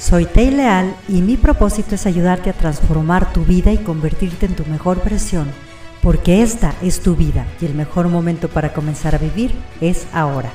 Soy Tei Leal y mi propósito es ayudarte a transformar tu vida y convertirte en tu mejor versión, porque esta es tu vida y el mejor momento para comenzar a vivir es ahora.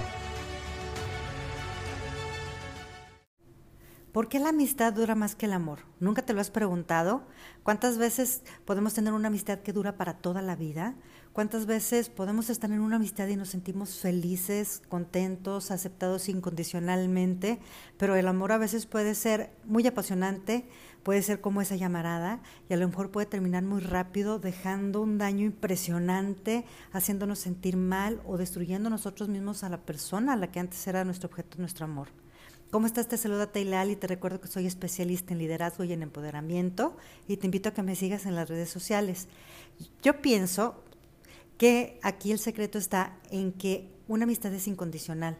¿Por qué la amistad dura más que el amor? ¿Nunca te lo has preguntado? ¿Cuántas veces podemos tener una amistad que dura para toda la vida? ¿Cuántas veces podemos estar en una amistad y nos sentimos felices, contentos, aceptados incondicionalmente? Pero el amor a veces puede ser muy apasionante, puede ser como esa llamarada y a lo mejor puede terminar muy rápido dejando un daño impresionante, haciéndonos sentir mal o destruyendo nosotros mismos a la persona a la que antes era nuestro objeto, nuestro amor. ¿Cómo estás? Te saluda Taylal y te recuerdo que soy especialista en liderazgo y en empoderamiento y te invito a que me sigas en las redes sociales. Yo pienso que aquí el secreto está en que una amistad es incondicional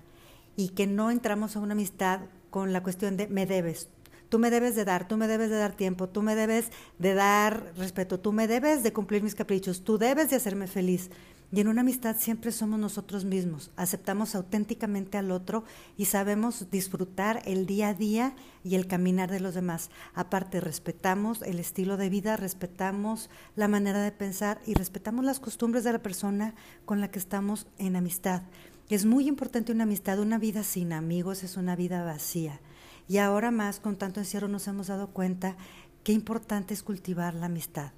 y que no entramos a una amistad con la cuestión de me debes. Tú me debes de dar, tú me debes de dar tiempo, tú me debes de dar respeto, tú me debes de cumplir mis caprichos, tú debes de hacerme feliz. Y en una amistad siempre somos nosotros mismos, aceptamos auténticamente al otro y sabemos disfrutar el día a día y el caminar de los demás. Aparte, respetamos el estilo de vida, respetamos la manera de pensar y respetamos las costumbres de la persona con la que estamos en amistad. Es muy importante una amistad, una vida sin amigos es una vida vacía. Y ahora más, con tanto encierro, nos hemos dado cuenta qué importante es cultivar la amistad.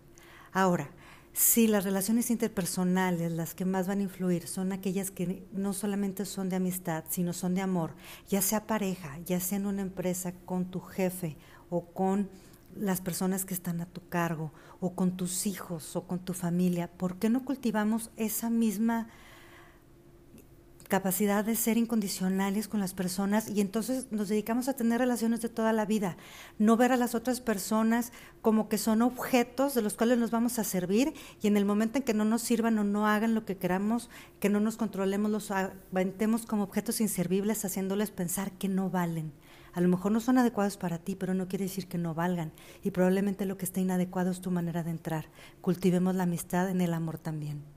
Ahora, si las relaciones interpersonales, las que más van a influir, son aquellas que no solamente son de amistad, sino son de amor, ya sea pareja, ya sea en una empresa con tu jefe o con las personas que están a tu cargo, o con tus hijos o con tu familia, ¿por qué no cultivamos esa misma capacidad de ser incondicionales con las personas y entonces nos dedicamos a tener relaciones de toda la vida, no ver a las otras personas como que son objetos de los cuales nos vamos a servir y en el momento en que no nos sirvan o no hagan lo que queramos, que no nos controlemos, los aventemos como objetos inservibles haciéndoles pensar que no valen. A lo mejor no son adecuados para ti, pero no quiere decir que no valgan. Y probablemente lo que esté inadecuado es tu manera de entrar. Cultivemos la amistad en el amor también.